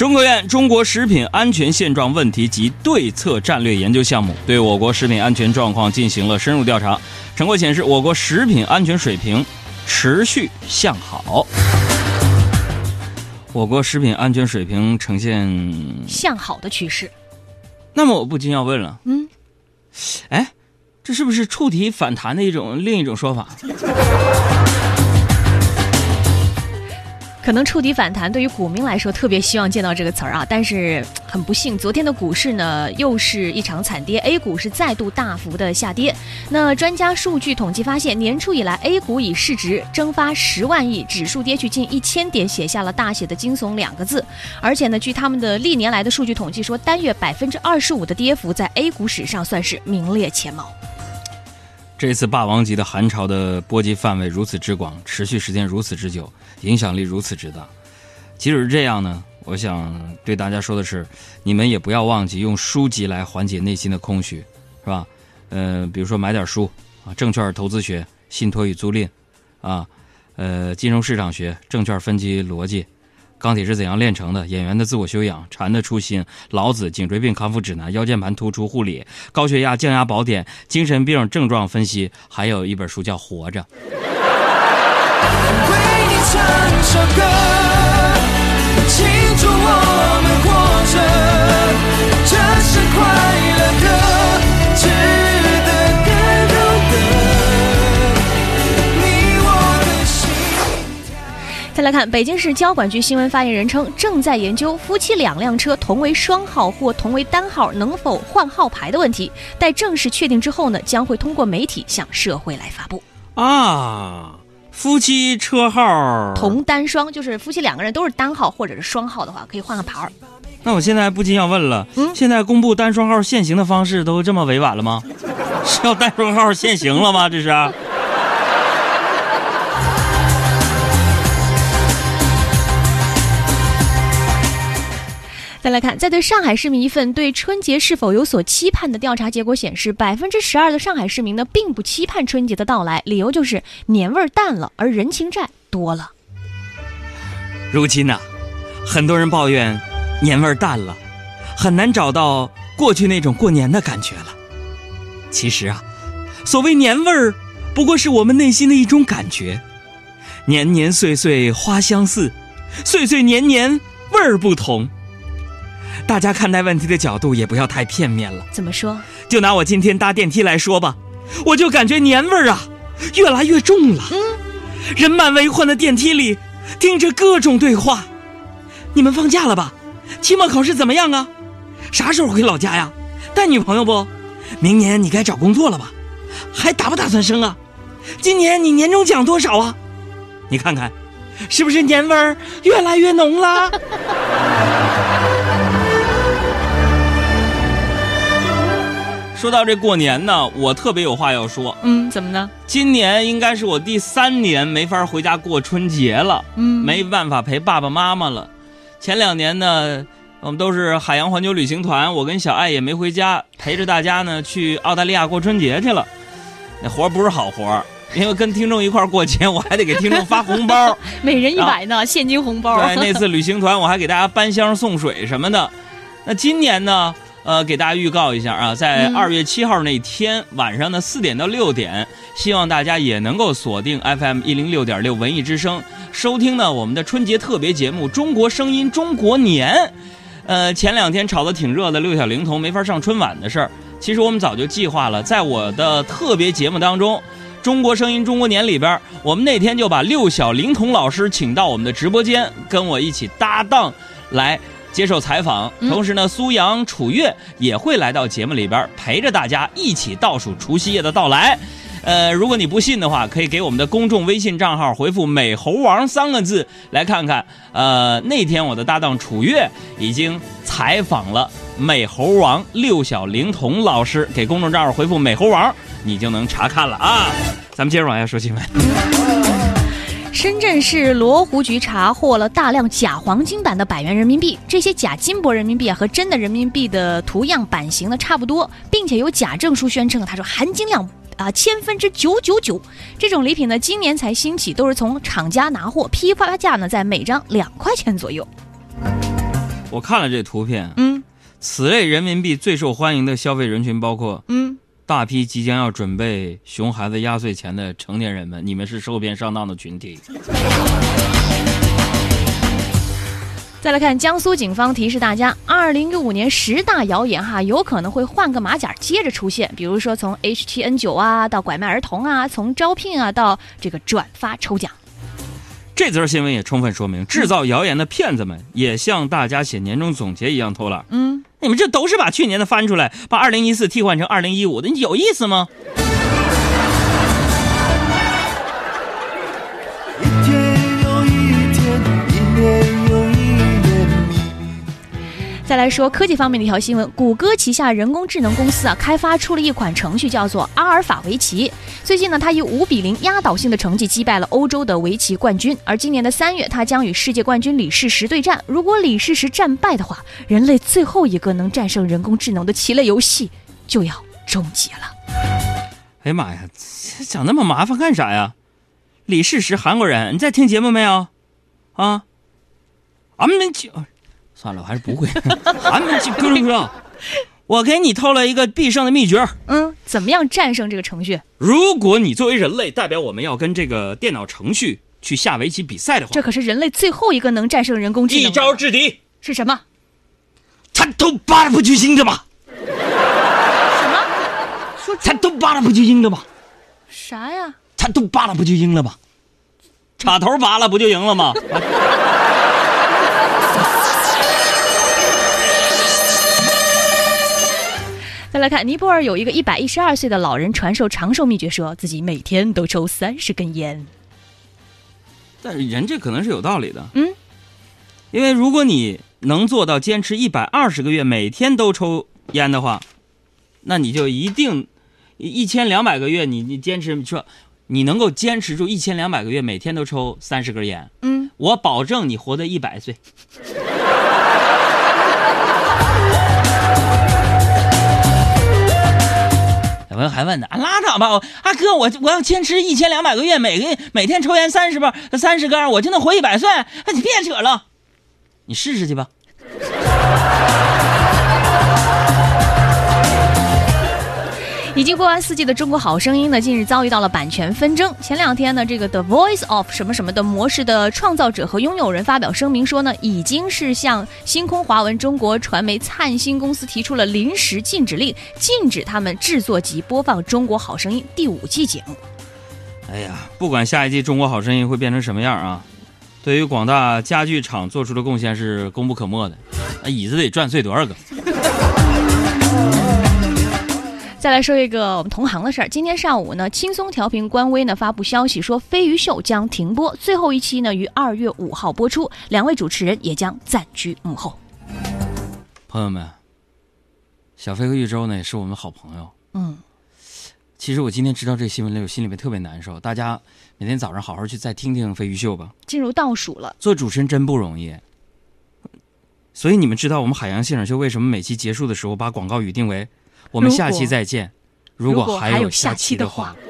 中科院中国食品安全现状问题及对策战略研究项目对我国食品安全状况进行了深入调查，成果显示，我国食品安全水平持续向好。我国食品安全水平呈现向好的趋势。那么我不禁要问了，嗯，哎，这是不是触底反弹的一种另一种说法？可能触底反弹对于股民来说特别希望见到这个词儿啊，但是很不幸，昨天的股市呢又是一场惨跌，A 股是再度大幅的下跌。那专家数据统计发现，年初以来 A 股以市值蒸发十万亿，指数跌去近一千点，写下了大写的惊悚两个字。而且呢，据他们的历年来的数据统计说，单月百分之二十五的跌幅，在 A 股史上算是名列前茅。这次霸王级的寒潮的波及范围如此之广，持续时间如此之久，影响力如此之大。即使是这样呢，我想对大家说的是，你们也不要忘记用书籍来缓解内心的空虚，是吧？呃，比如说买点书啊，证券投资学、信托与租赁，啊，呃，金融市场学、证券分级逻辑。钢铁是怎样炼成的？演员的自我修养，禅的初心，老子颈椎病康复指南，腰间盘突出护理，高血压降压宝典，精神病症状分析，还有一本书叫《活着》。为你唱首歌，再来看，北京市交管局新闻发言人称，正在研究夫妻两辆车同为双号或同为单号能否换号牌的问题。待正式确定之后呢，将会通过媒体向社会来发布。啊，夫妻车号同单双，就是夫妻两个人都是单号或者是双号的话，可以换个牌儿。那我现在不禁要问了，嗯，现在公布单双号限行的方式都这么委婉了吗？是要单双号限行了吗？这是？再来看，在对上海市民一份对春节是否有所期盼的调查结果显示，百分之十二的上海市民呢并不期盼春节的到来，理由就是年味儿淡了，而人情债多了。如今呢，很多人抱怨年味儿淡了，很难找到过去那种过年的感觉了。其实啊，所谓年味儿，不过是我们内心的一种感觉。年年岁岁花相似，岁岁年年味儿不同。大家看待问题的角度也不要太片面了。怎么说？就拿我今天搭电梯来说吧，我就感觉年味儿啊越来越重了。嗯，人满为患的电梯里，听着各种对话。你们放假了吧？期末考试怎么样啊？啥时候回老家呀？带女朋友不？明年你该找工作了吧？还打不打算生啊？今年你年终奖多少啊？你看看，是不是年味儿越来越浓了？说到这过年呢，我特别有话要说。嗯，怎么呢？今年应该是我第三年没法回家过春节了。嗯，没办法陪爸爸妈妈了。前两年呢，我们都是海洋环球旅行团，我跟小爱也没回家，陪着大家呢去澳大利亚过春节去了。那活不是好活，因为跟听众一块过节，我还得给听众发红包，每人一百呢，现金红包。对，那次旅行团我还给大家搬箱送水什么的。那今年呢？呃，给大家预告一下啊，在二月七号那天晚上的四点到六点，希望大家也能够锁定 FM 一零六点六文艺之声，收听呢我们的春节特别节目《中国声音中国年》。呃，前两天炒得挺热的六小龄童没法上春晚的事儿，其实我们早就计划了，在我的特别节目当中，《中国声音中国年》里边，我们那天就把六小龄童老师请到我们的直播间，跟我一起搭档来。接受采访，同时呢，苏阳、楚月也会来到节目里边，陪着大家一起倒数除夕夜的到来。呃，如果你不信的话，可以给我们的公众微信账号回复“美猴王”三个字来看看。呃，那天我的搭档楚月已经采访了美猴王六小龄童老师，给公众账号回复“美猴王”，你就能查看了啊。咱们接着往下说新闻。深圳市罗湖局查获了大量假黄金版的百元人民币，这些假金箔人民币啊和真的人民币的图样版型呢差不多，并且有假证书宣称，他说含金量啊千分之九九九。这种礼品呢今年才兴起，都是从厂家拿货，批发价呢在每张两块钱左右。我看了这图片，嗯此类人民币最受欢迎的消费人群包括嗯，大批即将要准备熊孩子压岁钱的成年人们，你们是受骗上当的群体。再来看江苏警方提示大家，二零一五年十大谣言哈，有可能会换个马甲接着出现，比如说从 HTN9 啊到拐卖儿童啊，从招聘啊到这个转发抽奖。这则新闻也充分说明，制造谣言的骗子们也像大家写年终总结一样偷懒。嗯，你们这都是把去年的翻出来，把二零一四替换成二零一五的，你有意思吗？来说科技方面的一条新闻，谷歌旗下人工智能公司啊，开发出了一款程序，叫做阿尔法围棋。最近呢，它以五比零压倒性的成绩击败了欧洲的围棋冠军。而今年的三月，它将与世界冠军李世石对战。如果李世石战败的话，人类最后一个能战胜人工智能的棋类游戏就要终结了。哎呀妈呀，这讲那么麻烦干啥呀？李世石，韩国人，你在听节目没有？啊？俺们就算了，我还是不会。俺们就哥哥，我给你透了一个必胜的秘诀。嗯，怎么样战胜这个程序？如果你作为人类代表我们要跟这个电脑程序去下围棋比赛的话，这可是人类最后一个能战胜人工智能。一招制敌，是什么？他都扒拉不就赢的吗？什么？说他都扒拉不就赢了吗？啥呀？他都扒拉不就赢了吗？插头拔了不就赢了吗？来看，尼泊尔有一个一百一十二岁的老人传授长寿秘诀，说自己每天都抽三十根烟。但是人这可能是有道理的，嗯，因为如果你能做到坚持一百二十个月，每天都抽烟的话，那你就一定一千两百个月你，你坚持说你能够坚持住一千两百个月，每天都抽三十根烟，嗯，我保证你活到一百岁。朋友还问呢，啊拉倒吧，我啊哥，我我要坚持一千两百个月，每个每天抽烟三十包三十根，我就能活一百岁。哎，你别扯了，你试试去吧。已经过完四季的《中国好声音》呢，近日遭遇到了版权纷争。前两天呢，这个 The Voice of 什么什么的模式的创造者和拥有人发表声明说呢，已经是向星空华文中国传媒灿星公司提出了临时禁止令，禁止他们制作及播放《中国好声音》第五季节目。哎呀，不管下一季《中国好声音》会变成什么样啊，对于广大家具厂做出的贡献是功不可没的。那椅子得转碎多少个？再来说一个我们同行的事儿。今天上午呢，轻松调频官微呢发布消息说，《飞鱼秀》将停播，最后一期呢于二月五号播出，两位主持人也将暂居幕后。朋友们，小飞和玉州呢也是我们好朋友。嗯，其实我今天知道这新闻了，我心里面特别难受。大家每天早上好好去再听听飞鱼秀吧。进入倒数了。做主持人真不容易。所以你们知道我们海洋现场秀为什么每期结束的时候把广告语定为“我们下期再见”？如果果还有下下期的话话，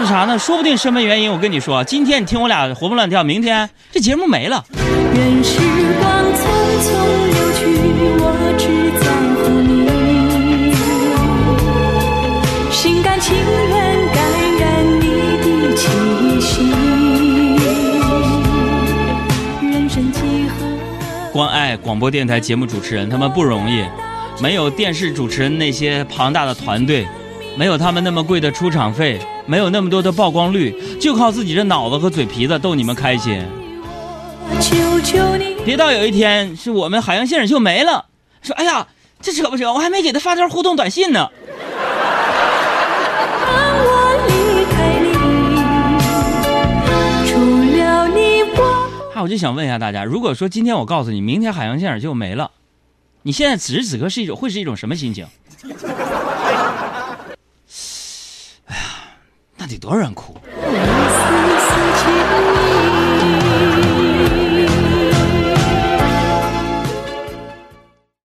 为啥呢？说不定什么原因？我跟你说，今天你听我俩活蹦乱跳，明天这节目没了。任时光匆匆流去，我只在乎你，心甘情愿感染你的气息。人生几何？关爱广播电台节目主持人，他们不容易，没有电视主持人那些庞大的团队，没有他们那么贵的出场费，没有那么多的曝光率，就靠自己这脑子和嘴皮子逗你们开心。求求你，别到有一天是我们海洋现场秀没了，说哎呀，这扯不扯？我还没给他发条互动短信呢。让我离开你，除了你我。哈，我就想问一下大家，如果说今天我告诉你，明天海洋现场秀没了，你现在此时此刻是一种会是一种什么心情？哎呀那得多少人哭？